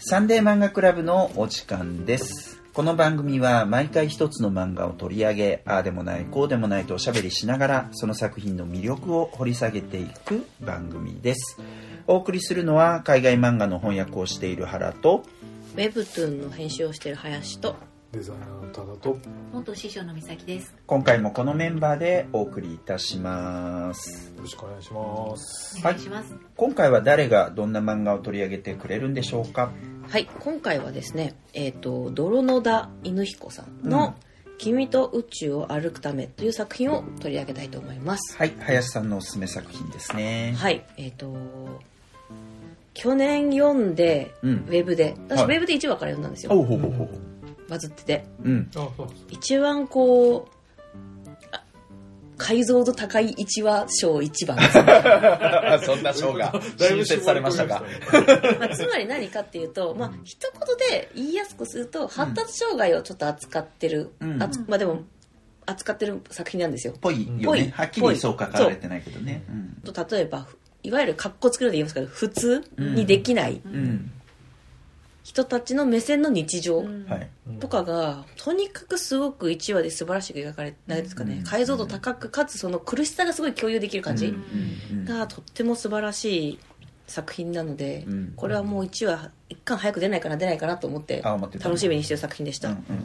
サンデー漫画クラブのお時間です。この番組は毎回一つの漫画を取り上げ、ああでもない、こうでもないとおしゃべりしながら、その作品の魅力を掘り下げていく番組です。お送りするのは海外漫画の翻訳をしている原と、ウェブトゥーンの編集をしている林とデザイナーの多田と元師匠の美咲です。今回もこのメンバーでお送りいたします。よろしくお願いします。お願いします。今回は誰がどんな漫画を取り上げてくれるんでしょうか？はい。今回はですねえっ、と泥野田犬彦さんの「君と宇宙を歩くため」という作品を取り上げたいと思います。はい、林さんのおすすめ作品ですね。はい。えっ、と去年読んで、うん。ウェブで。私、はい。ウェブで1話から読んだんですよ。ほうほうほう。バズっててうん。一番こうあ解像度高い1話賞1番です そんな賞が新設されましたが。まあ、つまり何かっていうと、まあ一言で言いやすくすると発達障害をちょっと扱ってる、うんあつまあでも扱ってる作品なんですよ。ぽいよぽいね。はっきりそう書かれてないけどね。うん。と例えばいわゆる格好つけるで言いますけど普通にできないうん。人たちの目線の日常はい。とかがとにかくすごく1話で素晴らしく描かれないですかね、うん。解像度高くかつその苦しさがすごい共有できる感じ。うん。がとっても素晴らしい作品なので、うん。これはもう1話1巻早く出ないかな出ないかなと思って楽しみにしてる作品でした、うん。うん。うん。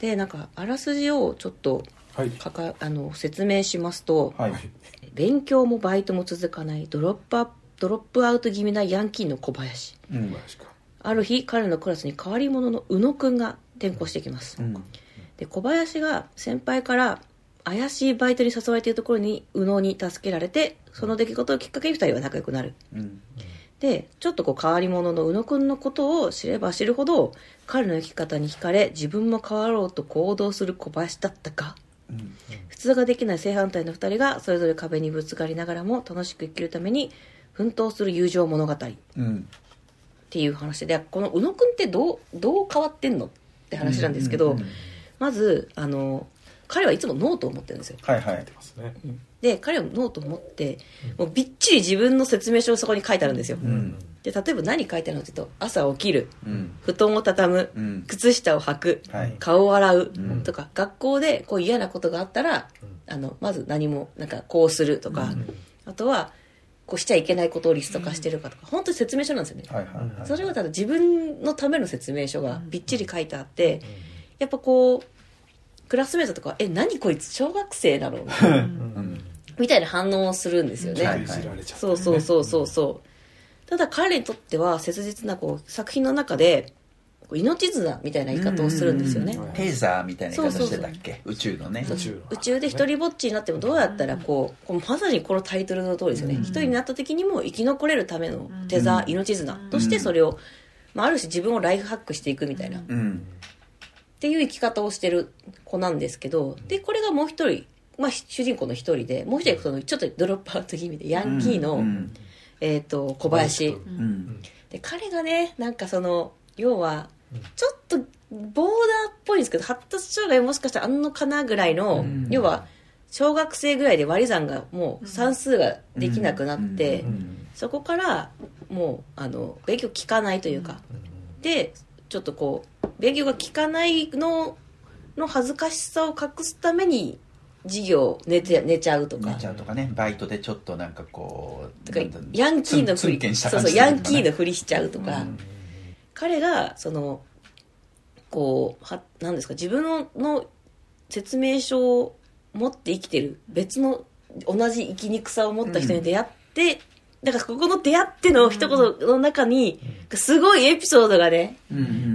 でなんかあらすじをちょっとはい。かかあの説明しますと、はい。勉強もバイトも続かないドロップアップドロップアウト気味なヤンキーの小林。うん。小林か。ある日彼のクラスに変わり者の宇野くんが転校してきます、うん。で小林が先輩から怪しいバイトに誘われているところに宇野に助けられてその出来事をきっかけに2人は仲良くなる。うん。でちょっとこう変わり者の宇野くんのことを知れば知るほど彼の生き方に惹かれ自分も変わろうと行動する小林だったか。うん。普通ができない正反対の2人がそれぞれ壁にぶつかりながらも楽しく生きるために奮闘する友情物語。っうん。ていう話でこの宇野くんってどうどう変わってんのって話なんですけど、うんうんうんまずあの彼はいつもノートを持ってるんですよ。はいはい。出。ますね。で彼はノートを持ってもうびっちり自分の説明書をそこに書いてあるんですよ、うん。で例えば何書いてあるのって言うと朝起きるうん。布団を畳む、うん。靴下を履く、はい。顔を洗う、ん。とか学校でこう嫌なことがあったら、あのまず何もなんかこうするとか、あとはこうしちゃいけないことをリスト化してるかとか、本当に説明書なんですよね、はいはいはい。それはただ自分のための説明書がびっちり書いてあって、やっぱこうクラスメートとかは「え何こいつ小学生なの?」うんみたいな反応をするんですよね、はいそうそうそうそうそう。ただ彼にとっては切実なこう作品の中で命綱みたいな言い方をするんですよね。テーザーみたいな言い方してたっけ？宇宙のね。宇宙で一人ぼっちになってもどうやったらこうこうまさにこのタイトルの通りですよね。一人になった時にも生き残れるためのテザー命綱としてそれを、まあ、ある種自分をライフハックしていくみたいな。っうん。ていう生き方をしてる子なんですけどでこれがもう一人、まあ、主人公の一人でもう一人そのちょっとドロップアウト気味でヤンキーの、うんえー、と小林。で彼がねなんかその要はちょっとボーダーっぽいんですけど発達障害もしかしたらあんのかなぐらいの、ん。要は小学生ぐらいで割り算がもう算数ができなくなって、うん。そこからもうあの勉強聞かないというか、でちょっとこう勉強が聞かないのの恥ずかしさを隠すために授業寝て寝ちゃうとか。寝ちゃうとかね、バイトでちょっとなんかこう、ヤンキーのふりそうそうヤンキーののふりしちゃうとか、彼がそのこうはなんですか自分のの説明書を持って生きてる別の同じ生きにくさを持った人に出会って、だからここの出会っての一言の中にすごいエピソードがね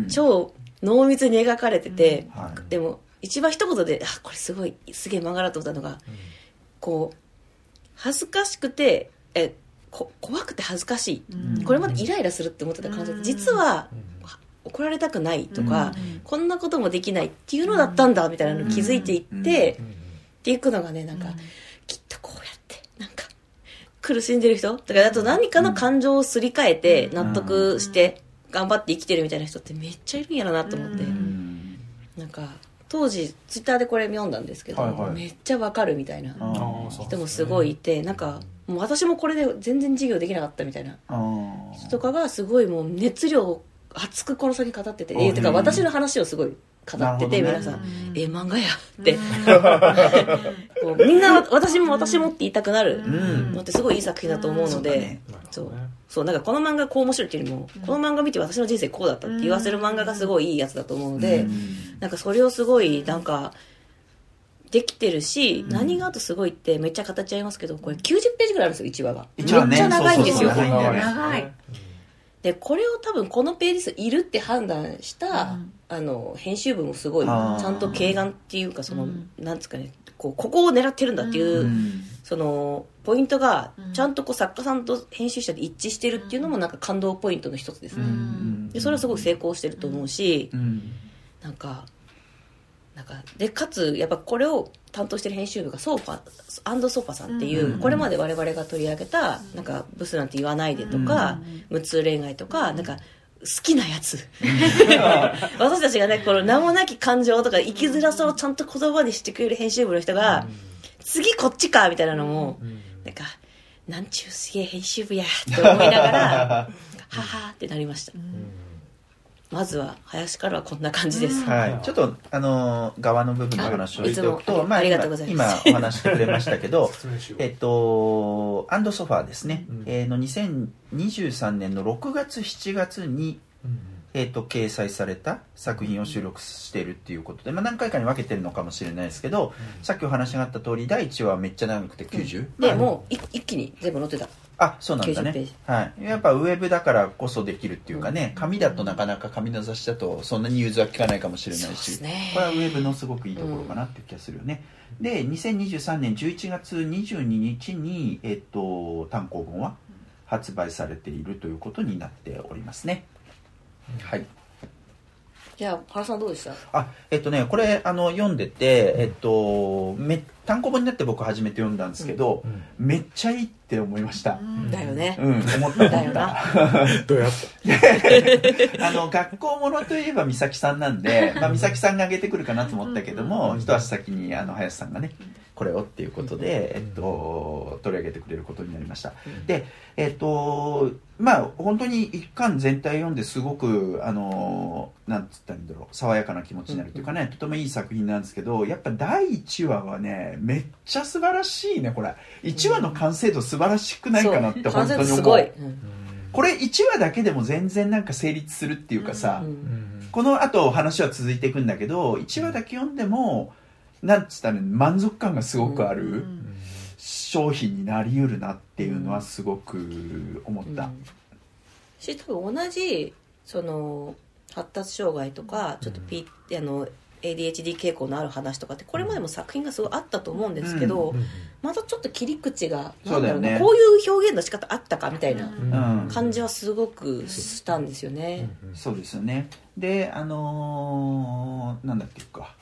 超濃密に描かれてて、はい。でも一番一言であこれすごいすげえ漫画だと思ったのが、こう恥ずかしくてえこ怖くて恥ずかしい、これまでイライラするって思ってた感じで実は、怒られたくないとか、こんなこともできないっていうのだったんだみたいなのに気づいていって、っていくのがねなんか、きっとこうやってなんか苦しんでる人とかあと何かの感情をすり替えて納得して頑張って生きてるみたいな人ってめっちゃいるんやろなと思って、うん。なんか当時ツイッターでこれ読んだんですけど、はいはい。めっちゃわかるみたいな人もすごいいてなんかもう私もこれで全然授業できなかったみたいな。人とかがすごいもう熱量を熱くこの先語ってて、うん。えてか私の話をすごい語ってて、ね。皆さん、うん。え漫画やって、こうみんな私も私もって言いたくなる。うん。のってすごいいい作品だと思うので、そうそう。そうなんかこの漫画こう面白いっていうよりも、この漫画見て私の人生こうだったって言わせる漫画がすごいいいやつだと思うので、うん。なんかそれをすごいなんかできてるし、何があとすごいってめっちゃ形ありますけどこれ90ページぐらいあるんですよ1話が、ねめっちゃ長いんですよ長いね。でこれを多分このページ数いるって判断した、うん。あの編集部もすごいちゃんと軽眼っていうかその、うん。なんですかねこうここを狙ってるんだっていう、うん。そのポイントがうん。ちゃんとこう作家さんと編集者で一致してるっていうのもなんか感動ポイントの一つですね、うん。でそれはすごく成功してると思うし、うん。なんかなんかでかつやっぱこれを担当してる編集部がソーファアンドソファさんっていう、うんこれまで我々が取り上げた「なんかブスなんて言わないで」とか「無痛恋愛」とかなんか好きなやつ。私たちがねこの名もなき感情とか生きづらさをちゃんと言葉にしてくれる編集部の人が次こっちかみたいなのもなんかなんちゅうすげえ編集部やって思いながら ははってなりましたまずは林からはこんな感じです、はい、ちょっとあのー側の部分の話をしておくと、今今お話してくれましたけど えっとアンドソファーですね、うん。えーの2023年の6月7月に、えっと掲載された作品を収録しているっていうことで、まあ、何回かに分けてるのかもしれないですけど、さっきお話があった通り第1話はめっちゃ長くて90、でもうい一気に全部載ってた。あそうなんだ90ペーねジ、はい、やっぱウェブだからこそできるっていうかね紙だとなかなか紙の雑誌だとそんなに融通は効かないかもしれないし、すね。これはウェブのすごくいいところかなっていう気がするよね、で2023年11月22日に、えっと、単行本は発売されているということになっておりますね、はい。じゃあ原さんどうでした？あえっとねこれあの読んでて、えっと、め単行本になって僕初めて読んだんですけど、めっちゃいいって思いました。だよね、うん、思った。だ思ったよな。どうやった あの学校ものといえば美咲さんなんで、まあ、美咲さんが挙げてくるかなと思ったけども一足先にあの林さんがねこれをっていうことで、えっと、取り上げてくれることになりました。でえっとまあ本当に一巻全体読んですごくあのなんつったんだろう爽やかな気持ちになるというかね、とてもいい作品なんですけどやっぱ第1話はねめっちゃ素晴らしいねこれ。1話の完成度素晴らしくないかなって本当に思う。すごい、うん。これ1話だけでも全然なんか成立するっていうかさ、うんこの後話は続いていくんだけど1話だけ読んでもなんつったら満足感がすごくある商品になりうるなっていうのはすごく思った、うん。し多分同じその発達障害とかちょっと、P あの ADHD 傾向のある話とかってこれまでも作品がすごいあったと思うんですけど、またちょっと切り口がなんだろうなそうだよねこういう表現の仕方あったかみたいなうん感じはすごくしたんですよね。そうですよね。であのーなんだっけか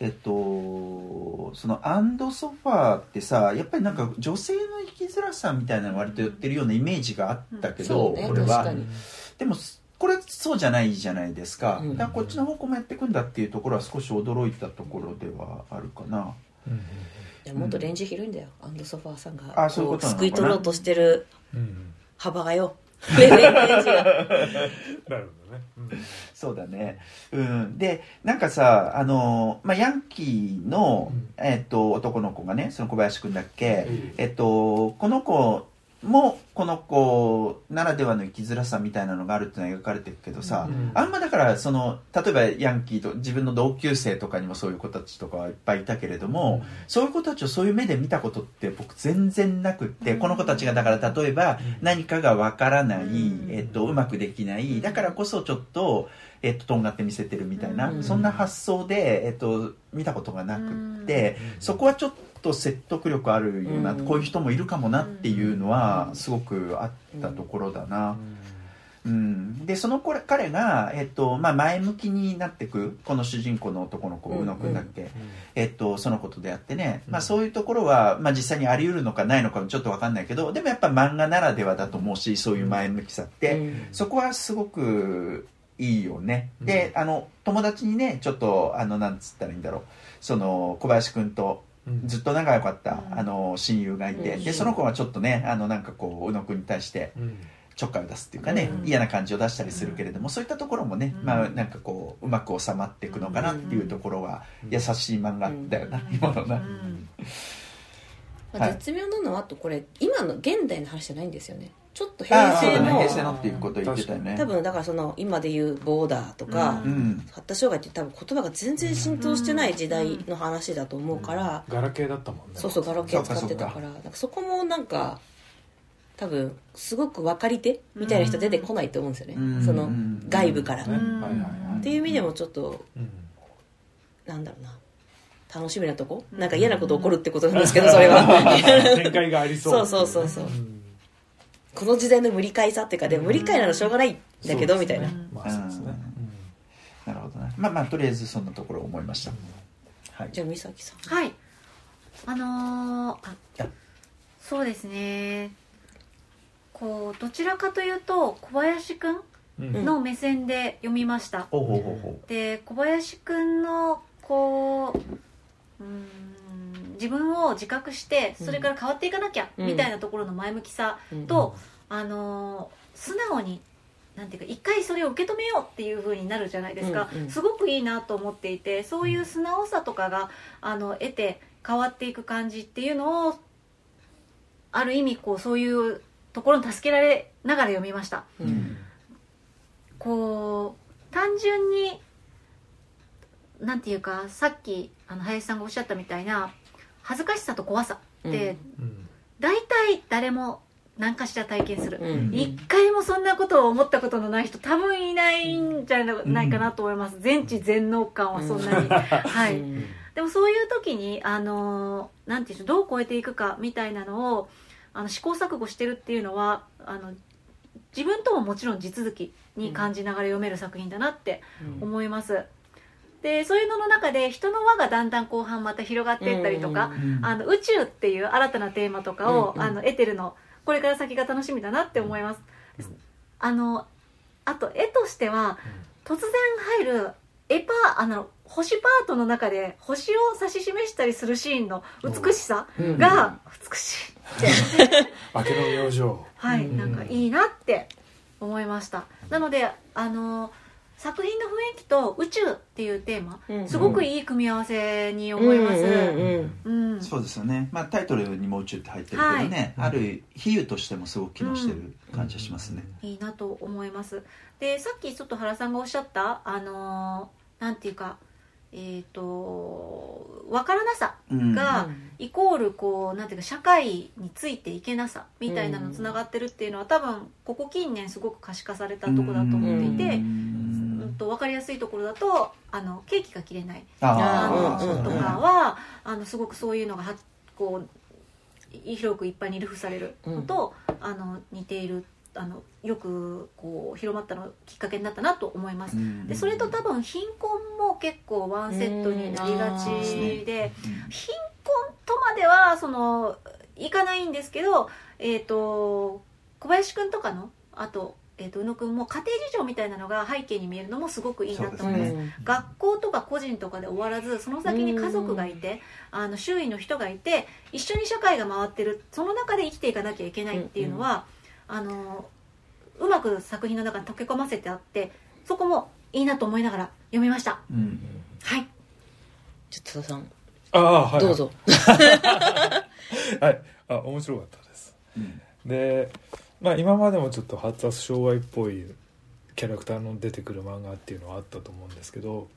えっとそのアンドソファーってさやっぱりなんか女性の生きづらさみたいなの割と言ってるようなイメージがあったけど、そうねこれは。確かに。でもこれそうじゃないじゃないですか,、うん。だからこっちの方向もやっていくんだっていうところは少し驚いたところではあるかな。でももっとレンジ広いんだよ、アンドソファーさんが。あそういうことなのかな。すくい取ろうとしてるうん。幅がよレンジがなるほどね。そうだね。うん。でなんかさあの、まあ、ヤンキーの、うん。えっと男の子がねその小林くんだっけ、うん。えっとこの子もこの子ならではの生きづらさみたいなのがあるっていうのは描かれてるけどさ、うん。あんまだからその例えばヤンキーと自分の同級生とかにもそういう子たちとかはいっぱいいたけれども、そういう子たちをそういう目で見たことって僕全然なくって、この子たちがだから例えば何かがわからない、えっと、うまくできないだからこそちょっと、えっと、とんがって見せてるみたいな、うん。そんな発想で、えっと、見たことがなくって、そこはちょっと説得力あるような、うん。こういう人もいるかもなっていうのはすごくあったところだな。うん、でその子彼が、えっとまあ、前向きになっていくこの主人公の男の子うん。宇野くんだっけ、えっと、そのことであってね、まあ、うんそういうところは、まあ、実際にあり得るのかないのかもちょっと分かんないけどでもやっぱ漫画ならではだと思うしそういう前向きさって、うん。そこはすごくいいよね、うん。であの友達にねちょっとあのなんつったらいいんだろう。その小林くんとうんずっと仲良かった、うん。あの親友がいて、うん。でその子はちょっとねあのなんかこう宇野くんに対してうん。ちょっかいを出すっていうかね、うん。嫌な感じを出したりするけれども、そういったところもね、うん。まあなんかこううまく収まっていくのかなっていうところはうん。優しい漫画だよな、うん。今のな、うんまあはい。絶妙なのはあとこれ今の現代の話じゃないんですよね。ちょっとあ平成の平成のっていうことを言ってたよね。多分だからその今で言うボーダーとか、うん。うん。発達障害って多分言葉が全然浸透してない時代の話だと思うから、ガラケーだったもんね。そうそうガラケー使ってたかからなんかそこもなんか多分すごく分かり手みたいな人出てこないと思うんですよね、うん。その外部から、っていう意味でもちょっとうん。なんだろうな楽しみなとこ、うん。なんか嫌なこと起こるってことなんですけどそれは。展開がありそう。そうそうそうそう。うん。この時代の無理解さっていうかでも無理解ならしょうがないんだけど、みたいな、うん。まあそうですね。なるほどなまあまあとりあえずそんなところ思いました、はい。じゃあ美咲さん。はい。あのーそうですね。こうどちらかというと小林くんの目線で読みました、ほうほうほうほで小林くんのこう自分を自覚してそれから変わっていかなきゃ、うん。みたいなところの前向きさうん。と、あのー素直になんていうか一回それを受け止めようっていう風になるじゃないですか、うんうん。すごくいいなと思っていてそういう素直さとかがあの得て変わっていく感じっていうのをある意味こうそういうところに助けられながら読みました。うん。こう単純になんていうかさっきあの林さんがおっしゃったみたいな恥ずかしさと怖さって、うん。大体誰も何かしら体験する、うん。一回もそんなことを思ったことのない人多分いないんじゃないかなと思います、全知全能感はそんなに、はい、うん。でもそういう時にあのーなんていうどう超えていくかみたいなのをあの試行錯誤してるっていうのはあの自分とももちろん地続きに感じながら読める作品だなって思います、でそういうのの中で人の輪がだんだん後半また広がっていったりとか、うんあの宇宙っていう新たなテーマとかを、あの得てるのこれから先が楽しみだなって思います、あのあと絵としては突然入る絵パーあの星パートの中で星を指し示したりするシーンの美しさうん。が美しいって、明けの明星。はい、うん。なんかいいなって思いました。なのであの作品の雰囲気と宇宙っていうテーマうん。すごくいい組み合わせに思います、うんうんうんそうですよね、まあ、タイトルにも宇宙って入ってるけどね、はい。ある比喩としてもすごく機能してる感じがしますね、いいなと思います。でさっきちょっと原さんがおっしゃったあのーなんていうかえっ、と分からなさうんがうん。イコールこうなんていうか社会についていけなさみたいなのつながってるっていうのは多分ここ近年すごく可視化されたところだと思っていて、ううんんと分かりやすいところだとあのケーキが切れない。ああのとかはあのすごくそういうのがはこうい広くいっぱいに流布されるのと、あの似ているあのよくこう広まったのきっかけになったなと思います。でそれと多分貧困も結構ワンセットになりがちうんで貧困とまではそのいかないんですけど、えー、と小林くんとかのあと,、えー、と宇野くんも家庭事情みたいなのが背景に見えるのもすごくいいなと思います。ね。学校とか個人とかで終わらずその先に家族がいてあの周囲の人がいて一緒に社会が回ってるその中で生きていかなきゃいけないっていうのは、あのうまく作品の中に溶け込ませてあってそこもいいなと思いながら読みました。うん。はい。ちょっと戸田さん。ああはいどうぞ。はい。あ面白かったです。うん。でまあ今までもちょっと発達障害っぽいキャラクターの出てくる漫画っていうのはあったと思うんですけど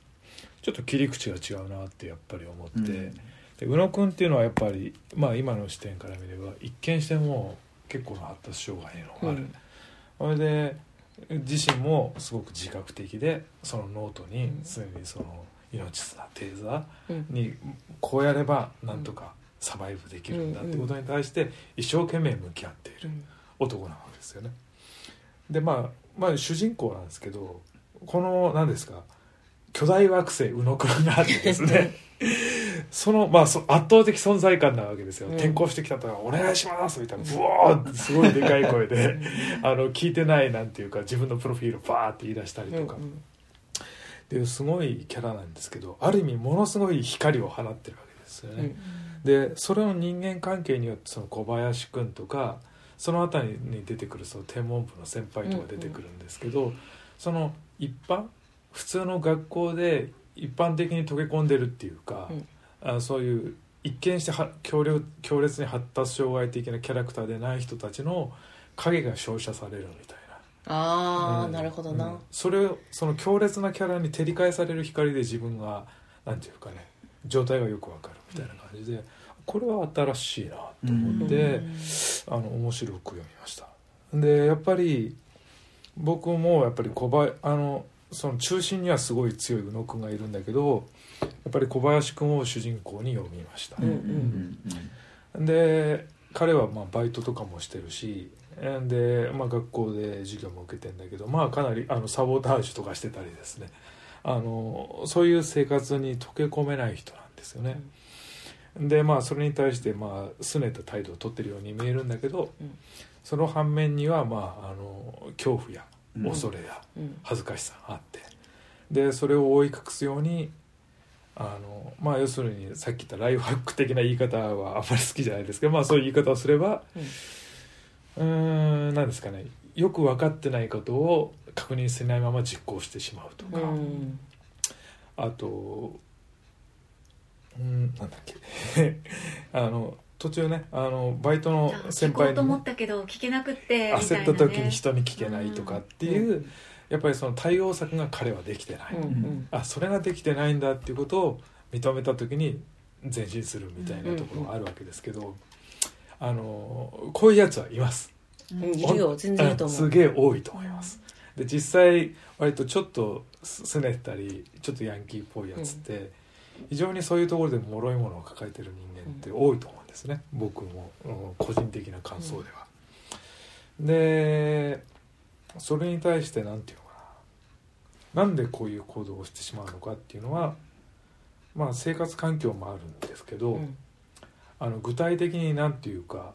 ちょっと切り口が違うなってやっぱり思って、うん。で宇野くんっていうのはやっぱり、まあ、今の視点から見れば一見しても結構な発達障害のある、うん。それで自身もすごく自覚的でそのノートに常にその命綱テーザうん。ーにこうやればなんとかサバイブできるんだってことに対して一生懸命向き合っている男なわけですよね。でまあまあ主人公なんですけどこの何ですか巨大惑星宇野くんがあってですね。そのまあそ圧倒的存在感なわけですよ、うん。転校してきたとか「お願いします」みたいなブワーってすごいでかい声で あの聞いてないなんていうか自分のプロフィールをバーって言い出したりとか、っていうすごいキャラなんですけどある意味ものすごい光を放ってるわけですよね。でそれの人間関係によってその小林君とかその辺りに出てくるその天文部の先輩とか出てくるんですけど、その一般普通の学校で一般的に溶け込んでるっていうか、あそういう一見しては強烈強烈に発達障害的なキャラクターでない人たちの影が照射されるみたいな。ああ、うん。なるほどな、うん。それをその強烈なキャラに照り返される光で自分がなんていうかね状態がよくわかるみたいな感じでこれは新しいなと思って、あの面白く読みました。でやっぱり僕もやっぱり小林あのその中心にはすごい強い宇野くんがいるんだけどやっぱり小林くんを主人公に読みました、うんうんで彼はまあバイトとかもしてるしで、まあ、学校で授業も受けてんだけど、まあ、かなりあのサボタージュとかしてたりですね。あのそういう生活に溶け込めない人なんですよね。でまあそれに対してまあ拗ねた態度を取ってるように見えるんだけど、うん。その反面にはまああの恐怖やうん恐れやうん。恥ずかしさがあって。でそれを覆い隠すようにあのまあ要するにさっき言ったライフハック的な言い方はあんまり好きじゃないですけどまあそういう言い方をすればうーん何ですかね。よく分かってないことを確認しないまま実行してしまうとうか、ん。あとうんなんだっけ。あの途中ねあのバイトの先聞こうと輩にね、思ったけど聞けなくって焦った時に人に聞けないとかっていう、やっぱりその対応策が彼はできてない、うんうん。あそれができてないんだっていうことを認めた時に前進するみたいなところがあるわけですけど、あのこういうやつはいます。うんいるよ。全然いると思う。すげえ多いと思います。で実際割とちょっとすすねたりちょっとヤンキーっぽいやつって、非常にそういうところで脆いものを抱えてる人間って多いと思う。んですね、僕も、うん個人的な感想では。でそれに対して何て言うのかな。なんでこういう行動をしてしまうのかっていうのはまあ生活環境もあるんですけど、うん。あの具体的に何て言うか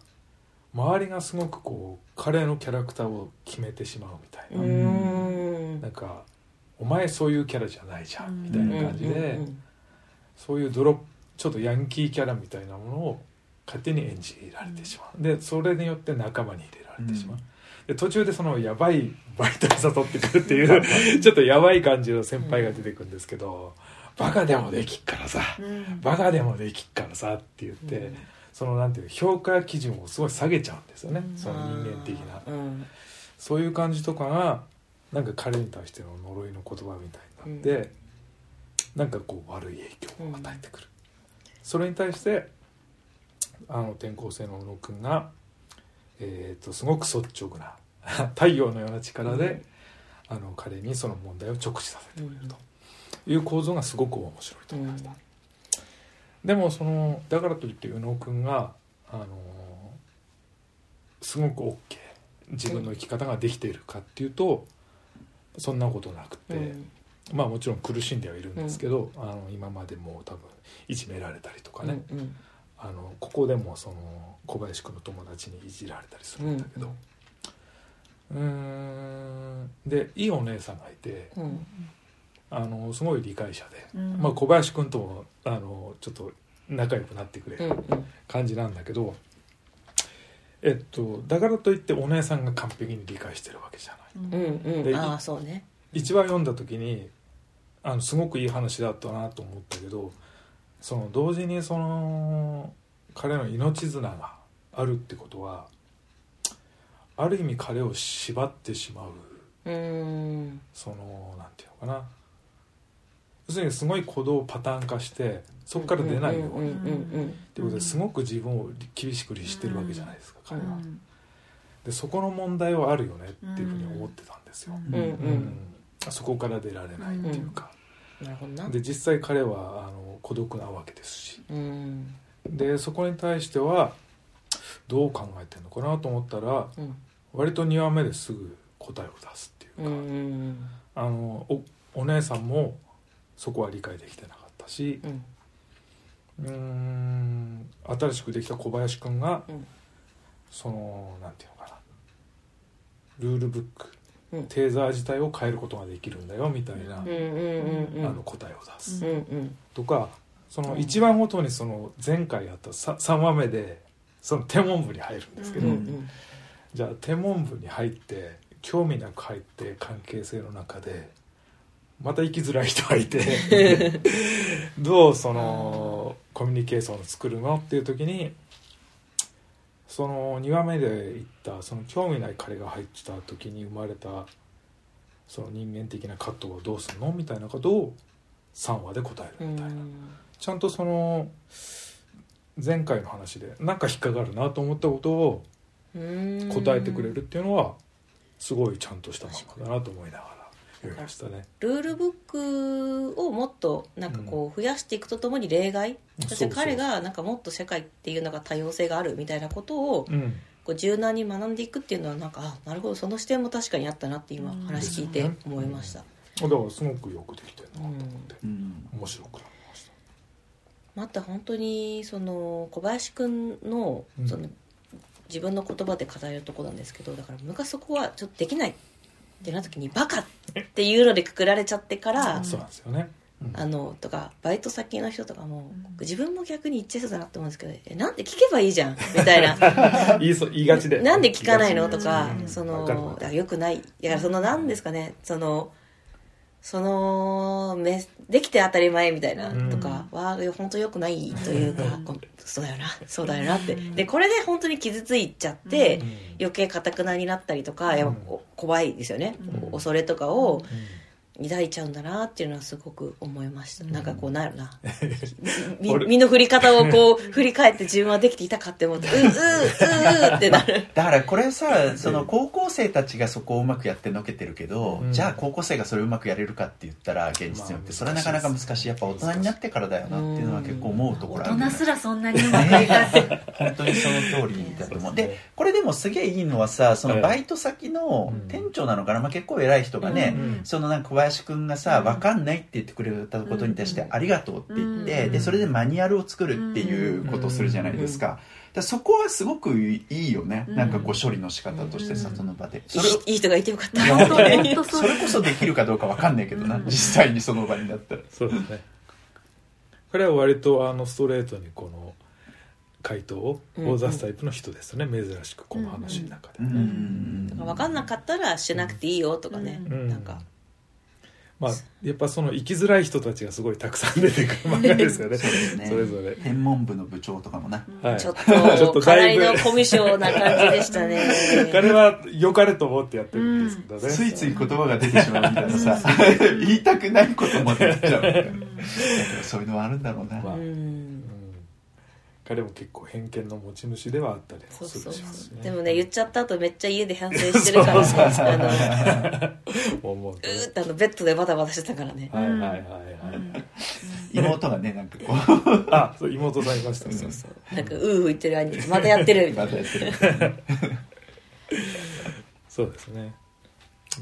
周りがすごくこう彼のキャラクターを決めてしまうみたいうな、ん。なんか「お前そういうキャラじゃないじゃん」みたいな感じで、うん。そういうドロップちょっとヤンキーキャラみたいなものを勝手に演じられてしまう、でそれによって仲間に入れられてしまう、で途中でそのやばいバイトに誘ってくるっていう ちょっとやばい感じの先輩が出てくるんですけど「バカでもできっからさ。うん。バカでもできっからさ」って言って、うん。そのなんていう評価基準をすごい下げちゃうんですよね、うん。その人間的な。うん。そういう感じとかがなんか彼に対しての呪いの言葉みたいになって、なんかこう悪い影響を与えてくる、それに対してあの転校生の宇野くんが、えー、とすごく率直な 太陽のような力で、あの彼にその問題を直視させてくれると。いう構造がすごく面白いと思いました、でもそのだからといって宇野くんがあのすごく OK 自分の生き方ができているかっていうとそんなことなくて、うん。まあもちろん苦しんではいるんですけど、あの今までも多分いじめられたりとかね、うんあのここでもその小林君の友達にいじられたりするんだけど。うーん。でいいお姉さんがいてうん。あのすごい理解者で、うん。まあ、小林君ともあのちょっと仲良くなってくれうんる感じなんだけど、えっとだからといってお姉さんが完璧に理解してるわけじゃない。うん。うんでうん。ああそうね。一話読んだ時にあのすごくいい話だったなと思ったけどその同時にその彼の命綱があるってことはある意味彼を縛ってしまう。うん。そのなんていうのかな。要するにすごい行動をパターン化してそこから出ないように。っていうことですごく自分を厳しく律してるわけじゃないですか彼は。うん。でそこの問題はあるよねっていうふうに思ってたんですよ。うんそこから出られないっていうか。なるほどな。で実際彼はあの孤独なわけですし。うん。でそこに対してはどう考えてるのかなと思ったらうん。割と2話目ですぐ答えを出すっていううか、んあのおお姉さんもそこは理解できてなかったしうん。新しくできた小林くんが、うん。そのなんていうのかなルールブック、うんテーザー自体を変えることができるんだよみたいな、あの答えを出す、とかその1話ごとにその前回やったさ3話目でその天文部に入るんですけど、じゃあ天文部に入って興味なく入って関係性の中でまた生きづらい人がいて どうそのコミュニケーションを作るの？っていう時にその2話目で言ったその興味ない彼が入ってた時に生まれたその人間的な葛藤をどうするのみたいなことを3話で答えうるみたいな。んちゃんとその前回の話でなんか引っかかるなと思ったことをうん答えてくれるっていうのはすごいちゃんとした漫画だなと思いながら読みましたね。ルールブックをもっとなんかこう増やしていくとともに例外、そして彼がなんかもっと世界っていうのが多様性があるみたいなことをうん、こう柔軟に学んでいくっていうのはなんかあなるほどその視点も確かにあったなって今うん。話聞いて思いました、だからすごくよくできてるなと思って。うん。面白くなりました。また本当にその小林くんのうん。その自分の言葉で語れるとこなんですけどだから昔そこはちょっとできないってなった時に「バカ!」っていうのでくくられちゃってから、そうなんですよね。うん。あのとかバイト先の人とかも、自分も逆に言っちゃいそうだなって思うんですけど「えなんで聞けばいいじゃん」みたいな。言いそう言いがちで。なんで聞かないの？とか、うん。そのよくない。だからその何ですかね。そのそのめできて当たり前みたいなうん。とかは本当よくないというか、そうだよなそうだよなって。でこれで本当に傷ついちゃって、うん。余計かたくなになったりとかやっぱ怖いですよね、うん。恐れとかをう抱いちゃうんだなっていうのはすごく思いました、なんかこうなんやろな 身の振り方をこう振り返って自分はできていたかって思ってうううううってなる。だからこれさその高校生たちがそこをうまくやってのけてるけど、うん。じゃあ高校生がそれをうまくやれるかって言ったら現実によってそれはなかなか難しいやっぱ大人になってからだよなっていうのは結構思うところある。大人すらそん。なにうまくいかず本当にその通りだと思う。ですねでこれでもすげえいいのはさそはい。のバイト先のうん店長なのかな、まあ、結構偉い人がね、うんそのなんか小林くんがさうん。分かんないって言ってくれたことに対してうん。ありがとうって言って、うん。でそれでマニュアルを作るっていうことをするじゃないですか,、だそこはすごくいいよね、うん。なんかこう処理の仕方としてさうん。その場で。いそれをいいい人がいてよかった。それこそできるかどうか分かんないけどな、うん。実際にその場になったら。そうですね。彼は割とあのストレートにこの回答を出すタイプの人ですね、珍しくこの話の中で、う分かんなかったらしなくていいよとかね、うん。なんかまあやっぱその生きづらい人たちがすごいたくさん出てくる漫画ですよね。そうですね。それぞれ。天文部の部長とかもな、はい。ちょっちょっととかないりだぶのコミュ障な感じでしたね。彼は良かれと思ってやってるんですけどね、ついつい言葉が出てしまうみたいな。さ 言いたくないことも出ちゃう。みたいなだからそういうのはあるんだろうな、まあ。うんうん彼も結構偏見の持ち主ではあったりもすそうそうるしますねでもね言っちゃった後めっちゃ家で反省してるから。そうそうそう。ーってあのベッドでバタバタしてたからね。はいはいはいはい、妹がねなんかこう。あそう妹さんいました。ねそうそう。なんかうーふー言ってる兄貴またやってる。みたいなそうですね。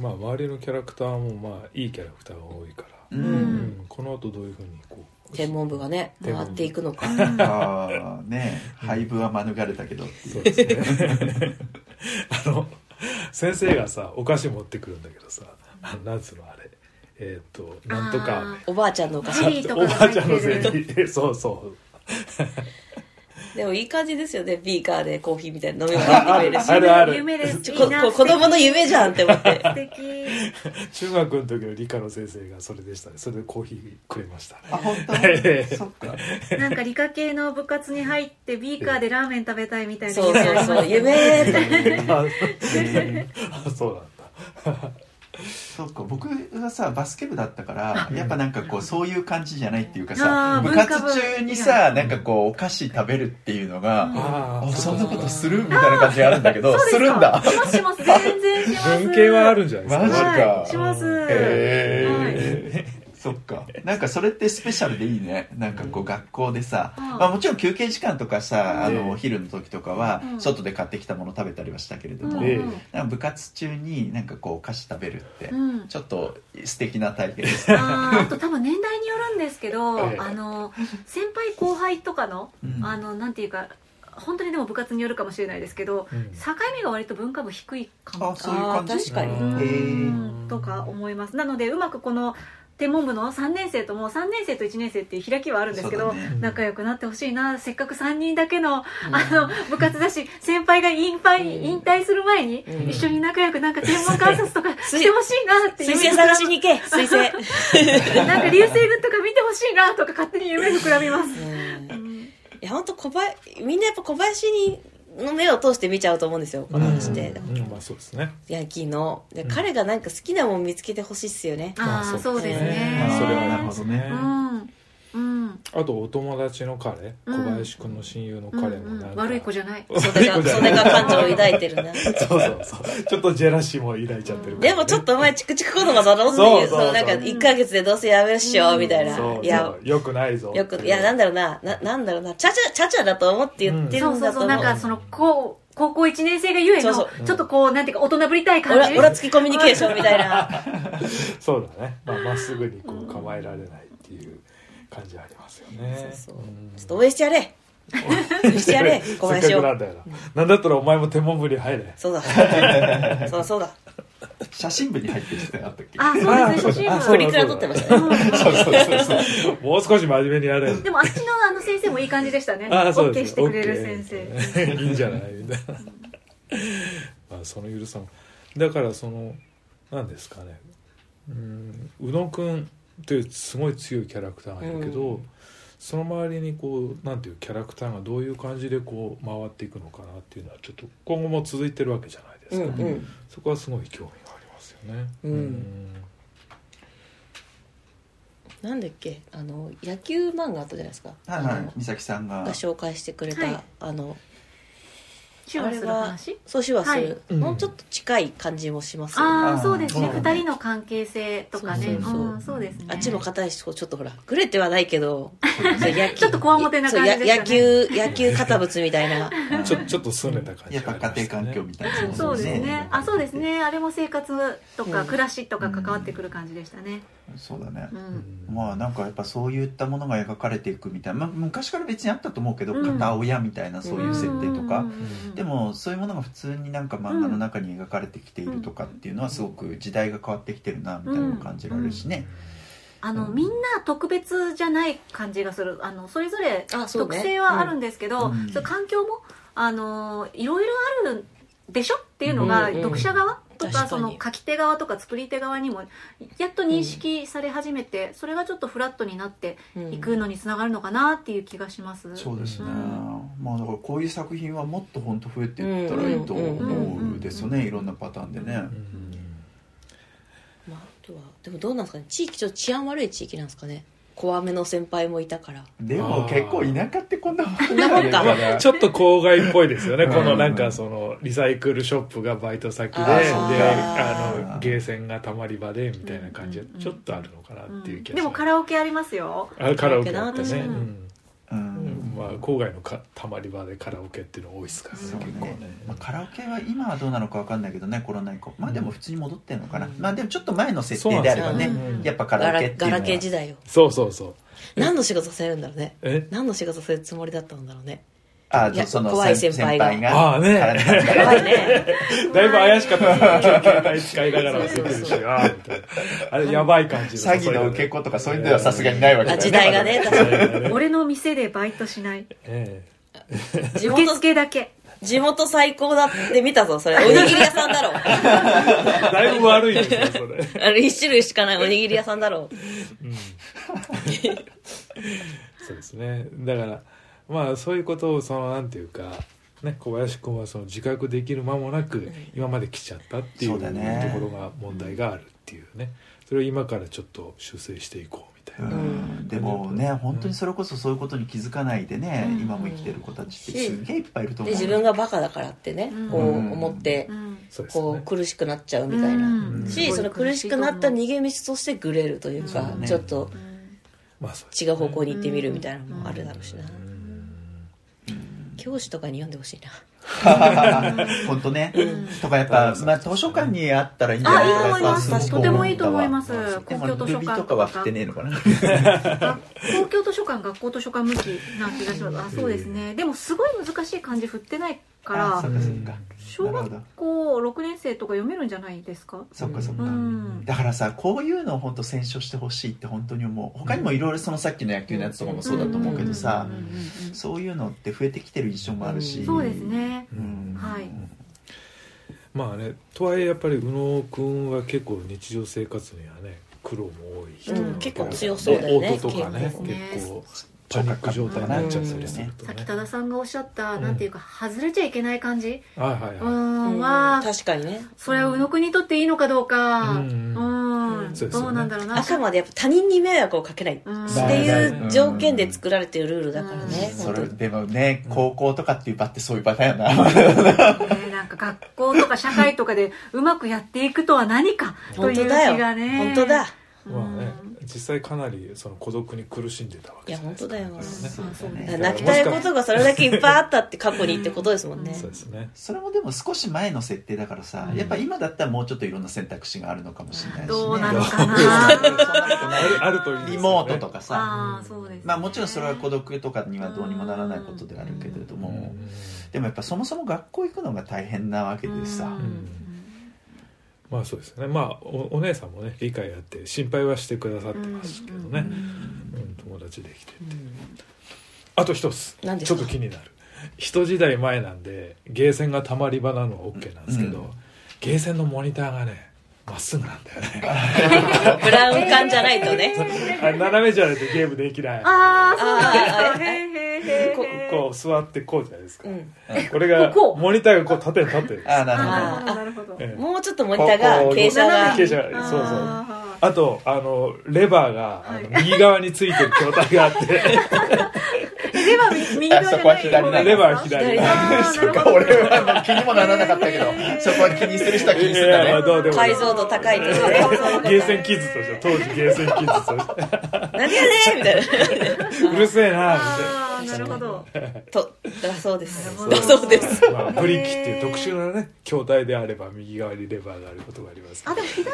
まあ周りのキャラクターもまあいいキャラクターが多いから、ううん。うん。この後どういうふうにこう天文部がね回っていくのか。ああね廃部は免れたけどそうですね。あの先生がさお菓子持ってくるんだけどさなんつうのあれ。えっ、となんとか。おばあちゃんのお菓子。おばあちゃんのゼリーそうそうでもいい感じですよね。ビーカーでコーヒーみたいな飲み物。飲めるしある。ある夢です。子供の夢じゃんって思って。素敵。中学の時の理科の先生がそれでしたね。それでコーヒーくれましたね。あ本当？え えそっか。なんか理科系の部活に入ってビーカーでラーメン食べたいみたいなそうそうそう。夢夢って。そうなんだそっか僕がさバスケ部だったからやっぱなんかこうそういう感じじゃないっていうかあさー部活中にさなんかこうお菓子食べるっていうのがああそんなことするみたいな感じがあるんだけどするんだ。しますします。全然します。文系はあるんじゃないですか。マジか。はいします。へそっか。なんかそれってスペシャルでいいね。なんかこう学校でさ、うん。まあ、もちろん休憩時間とかさあうん。のお昼の時とかはうん。外で買ってきたもの食べたりはしたけれども、うん。ええなんか部活中になんかこうお菓子食べるってうん。ちょっと素敵な体験です。ね、あーあと多分年代によるんですけど、ええ。あの先輩後輩とかの、うん。あのなんていうか本当にでも部活によるかもしれないですけど、うん。境目が割と文化部低いかも。あそういう感じ確かに。とか思います。なのでうまくこの天文部の3年生とも3年生と1年生っていう開きはあるんですけど、そうだね。仲良くなってほしいな。せっかく3人だけの,、あの部活だし先輩が引退,、引退する前に、うん。一緒に仲良くなんか天文観察とか してほしいなって水夢星探しに行け水星。なんか流星群とか見てほしいなとか勝手に夢膨らみます、うん。いや本当小林みんなやっぱ小林にの目を通して見ちゃうと思うんですよこの話って、うん。まあそうですね。ヤンキーの。で彼がなんか好きなもん見つけてほしいっすよね、ああそうですね。それはなるほどね。うんうんあとお友達の彼うん。小林君の親友の彼もうんうんなん。か、悪い子じゃない。それがそれが感情を抱いてるな そうそうそう。ちょっとジェラシーも抱いちゃってるからね。でもちょっとお前チクチク子供だろっていう。そうそうそう。そうなんか1ヶ月でどうせやめるっしょみたいな、そういやそう。よくないぞ。よくいやなんだろうな。ななんだろうな。チャチャチャチャだと思って言ってるそうんそう。そうだと思う,、なんかそのこう高校1年生がゆえのそうちょっとこうなんていうか大人ぶりたい感じ。オラオラつきコミュニケーションみたいな。そうだね。まあまっすぐにこう構えられないっていう感じありますよね。そうそう。うん。ちょっと応援してやれ。応援してやれ小林をなんだよな。なんだったらお前も天文部に入れ。そうだ。そうだそうだ。写真部に入ってる人あったっけ？あそうですね写真部。プリクラ撮ってましたね。そうそうそうそう。もう少し真面目にやれ。でもあっちのあの先生もいい感じでしたね。ああそうです。してくれる先生。いいんじゃない？みたいな。まあその許さん。だからその何ですかね。うん宇野くんというすごい強いキャラクターがいるけど、うその周りにこうなんていうキャラクターがどういう感じでこう回っていくのかなっていうのはちょっと今後も続いてるわけじゃないですか、うんうん。そこはすごい興味がありますよね。うん。なんだっけあの野球漫画あったじゃないですか。はいはい。美咲さんが。が紹介してくれた、はい。あの手話する話？そう手話する、はい。もうちょっと近い感じもします。ああそうですね。うん二人の関係性とかね。そうそうそう。うんそうですね。あっちも硬いしこうちょっとほらグレてはないけどちょっとこわもてな感じですよね。野球野球堅物みたいな。ちょちょっと拗ねた感じやっぱ家庭環境みたいな。そうですね。あそうですね。あれも生活とかうん。暮らしとか関わってくる感じでしたねそうだね。う、うん。んまあなんかやっぱそういったものが描かれていくみたいな、まあ、昔から別にあったと思うけど、うん。片親みたいなそういう設定とか、うん。うんうんでもそういうものが普通になんか漫画の中に描かれてきているとかっていうのはすごく時代が変わってきてるなみたいなのを感じられるしね、あのみんな特別じゃない感じがする。あのそれぞれ特性はあるんですけど、うん。環境もあのいろいろあるでしょっていうのが、うんうん。読者側と確かその書き手側とか作り手側にもやっと認識され始めて、それがちょっとフラットになっていくのにつながるのかなっていう気がします、そうですね、うん。まあだからこういう作品はもっと本当増えていったらいいと思うんですよね。いろんなパターンでね、まあ、あとはでもどうなんですかね。地域ちょっと治安悪い地域なんですかね怖めの先輩もいたから。でも結構田舎ってこんなもんなもんか。ちょっと郊外っぽいですよね、うん。このなんかそのリサイクルショップがバイト先でであー。あのゲーセンがたまり場でみたいな感じでうん。ちょっとあるのかなっていう気がでもカラオケありますよ。あカラオケだってね、うんまあ、郊外のかたまり場でカラオケっていうの多いですからね、結構ね。ね、まあ、カラオケは今はどうなのかわかんないけどねコロナ以降。まあでも普通に戻ってんのかな、うん。まあでもちょっと前の設定であればね、そうなんやっぱカガララオケっていうのは。ガラケー時代よそうそうそう。何の仕事されるんだろうね。え？何の仕事するつもりだったんだろうねあその怖い先輩が。ああね。怖いね。だいぶ怪しかったですよ携帯使いながら忘れてるし。ああみたいな。あれやばい感じ詐欺の受け子とかそういうのはさすがにないわけだよあ時代がね。確かにえ俺の店でバイトしない。え地受元付だけ。地元最高だって見たぞそれ。おにぎり屋さんだろ だいぶ悪いですよそれ。あれ一種類しかないおにぎり屋さんだろそうですね。だからまあそういうことをそのなんていうかね小林君はその自覚できる間もなく今まで来ちゃったっていうそうだね。ところが問題があるっていうね。それを今からちょっと修正していこうみたいな、うん。でもね本当にそれこそそういうことに気づかないでね、うん。今も生きてる子たちってすげえいっぱいいると思う。で自分がバカだからってねうん。こう思ってうん。こう苦しくなっちゃうみたいなうんしその苦しくなった逃げ道としてグレるというかちょっと違う方向に行ってみるみたいな。のもあるだろうしなうん教師とかに読んでほしいな。本当ね、とかやっぱ、まあ、図書館にあったらいいんじゃないあいいと思います。やっぱとてもいいと思います。公共図書館とか。は振ってねえのかな。あ公共図書館学校図書館向きな気がします。あそうですね。でもすごい難しい漢字振ってないから。あそっかそっか小学校6年生とか読めるんじゃないですか？そっかそっか、うん。だからさこういうのを本当選書してほしいって本当に思う。他にもいろいろそのさっきの野球のやつとかもそうだと思うけどさ、うんうんうんうんそういうのって増えてきてる印象もあるし、そうですね。うん。はい。まあねとはいえやっぱり宇野君は結構日常生活にはね苦労も多い人うん結構強そうだよね。音とかね結構ね。結構パニック状態になっちゃったりすね。さっき多田さんがおっしゃった、うん。なんていうか外れちゃいけない感じ。はいはいはい。うん。うん。まあ確かにね。それは宇野君にとっていいのかどうか。ううん。ん、うん。そうですよね。どうなんだろうな。あくまでやっぱ他人に迷惑をかけないってうん。いう条件で作られてるルールだからねそれでもね高校とかっていう場ってそういう場だよな、ね なんか学校とか社会とかでうまくやっていくとは何かという気本当だよ。がね本当だまあね実際かなりその孤独に苦しんでたわけじゃないですか。いや本当だよ。ね。泣きたいことがそれだけいっぱいあったって過去にってことですもんね。そうですね。それもでも少し前の設定だからさ、うん。やっぱ今だったらもうちょっといろんな選択肢があるのかもしれないし、ね、どうなのかな。あるといいねリモートとかさ。ね。まあもちろんそれは孤独とかにはどうにもならないことではあるけれども、でもやっぱそもそも学校行くのが大変なわけでさ、うんまあそうですね。まあおお姉さんもね理解あって心配はしてくださってますけどね、うん。友達できてってあと一つちょっと気になる。一時代前なんでゲーセンがたまり場なのは OK なんですけど、うん。ゲーセンのモニターがねまっすぐなんだよね。ブラウン管じゃないとね。あ斜めじゃないとゲームできない。ああそうあーですかへーへーへーこへー。こう座ってこうじゃないですか、うん。これがこうモニターがこう縦に立ってるんです。ああなるほど。あーなるほど。ええ。もうちょっとモニターがここ傾斜が。傾斜がそうそう。ああとあのレバーがあの右側についてる筐体があって。ー レバー 右側じゃない？あそこは左なレバー左あー。そっか俺は気にもならなかったけどそこは気にする人は気にするんだね。どうでもいい。解像度高いとしてねゲーセンキッズとして当時ゲーセンキッズとして何やねんみたいな。うるせえなみああなるほど。とだそうです。だそうです。たいな、まあ、ブリキっていう特殊なね筐体であれば右側にレバーがあることがあります。あでも左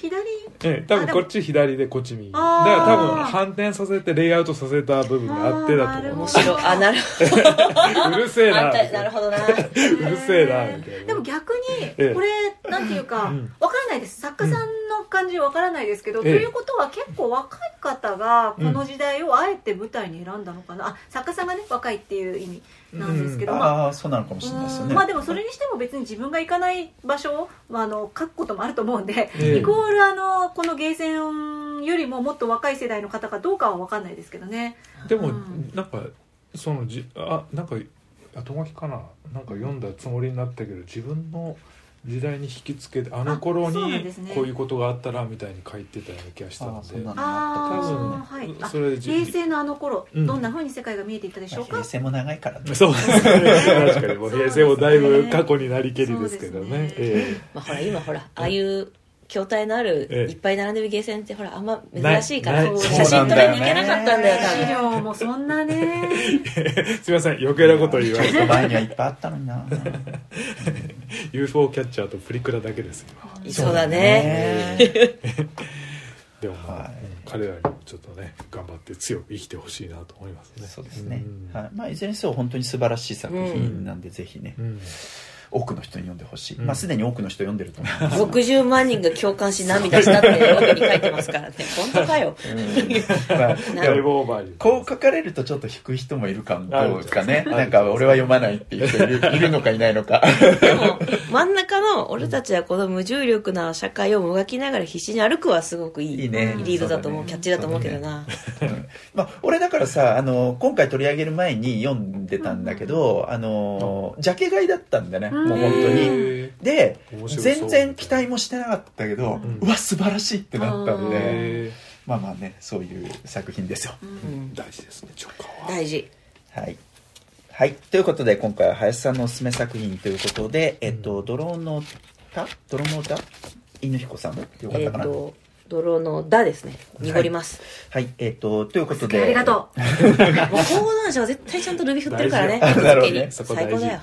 左？ええ多分こっち左でこっち右。だかあーら多分反転させてレイアウトさせた部分があってだと思う。面白い。あなるほど。うるせえなな。るほどな。うるせえなみたいな。でも逆ええ。にこれなんていうかうん。わからないです。作家さんの感じわからないですけど、ええ。ということは結構若い方がこの時代をあえて舞台に選んだのかな、あ作家さんがね若いっていう意味なんですけど、まあああそうなのかもしれないですよね。まあでもそれにしても別に自分が行かない場所を、まあ、あの書くこともあると思うんで、ええ。イコールあのこのゲーセンよりももっと若い世代の方かどうかは分かんないですけどね。でも、うん。なんかそのじあなんか後書きかな？なんか読んだつもりになったけど自分の時代に引きつけてあの頃にこういうことがあったらみたいに書いてたような気がしたので。ああそうなのあ多あ分はい。あそれでじ平成のあの頃、うん。どんな風に世界が見えていたでしょうか？平成も長いからね。そう。ですね確かにもう平成もだいぶ過去になりけりですけどね。まあほら今ほらああいう筐体のあるええ。いっぱい並んでるゲーセンってほらあんま珍しいから写真撮りに行けなかったんだよ資料もそんなね。え すいません余計なこと言われて。前にはいっぱいあったのにな UFO キャッチャーとプリクラだけです今そうだね。でもまあ、はい。うん彼らにもちょっとね頑張って強く生きてほしいなと思いますね。そうですね。ん、はい。まあ、いずれにせよ本当に素晴らしい作品なんで、ぜひね。うん多くの人に読んでほしい、うん。まあ、すでに多くの人読んでると思います。60万人が共感し涙したって帯に書いてますからね。本当かよ。うん。まあなだいぶオーバーにこう書かれるとちょっと引く人もいるかもどうかね。なんか俺は読まないっていう人いるいるのかいないのか。でも真ん中の俺たちはこの無重力な社会をもがきながら必死に歩くはすごくいい。いいね。リードだと思うねキャッチだと思うけどな。うん。まあ、俺だからさあの今回取り上げる前に読んでたんだけど、あのジャケ買いだったんだね、うんもう本当に。へで全然期待もしてなかったけど、ううんわ素晴らしいってなったんで、えまあまあねそういう作品ですよ、うん。大事ですね直感は。大事。はい。はい。ということで今回は林さんのおすすめ作品ということで「えっと、ドローンの歌ドローンの歌犬彦さん？よかったかな、えっと泥の「だ」ですね。濁ります、はい、えっ、と、ということで。ありがとう。もう講談社は絶対ちゃんとルビ振ってるからね。なるほどね。最高だよ。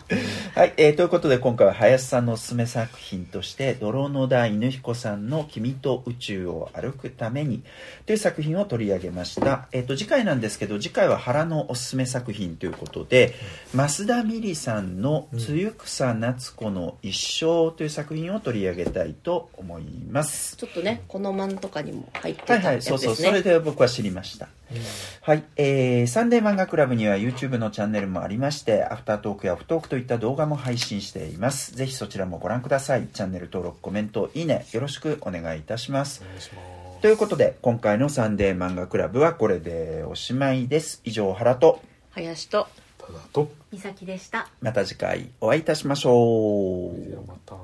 はい、えーということで今回は林さんのおすすめ作品として「泥野田犬彦さんの君と宇宙を歩くために」という作品を取り上げました、えー、と次回なんですけど次回は原のおすすめ作品ということで増田美里さんの「露草夏子の一生」という作品を取り上げたいと思います。ちょっとねこのマンとかにも入ってたはいはいやつですね、そうそうそれで僕は知りましたはい、えーサンデー漫画クラブには YouTube のチャンネルもありまして、アフタートークやオフトークといった動画も配信しています。ぜひそちらもご覧ください。チャンネル登録、コメント、いいね、よろしくお願いいたしますお。願いしますということで、今回のサンデー漫画クラブはこれでおしまいです。以上、原と、林とただと美咲でしたまた次回お会いいたしましょう。ではまた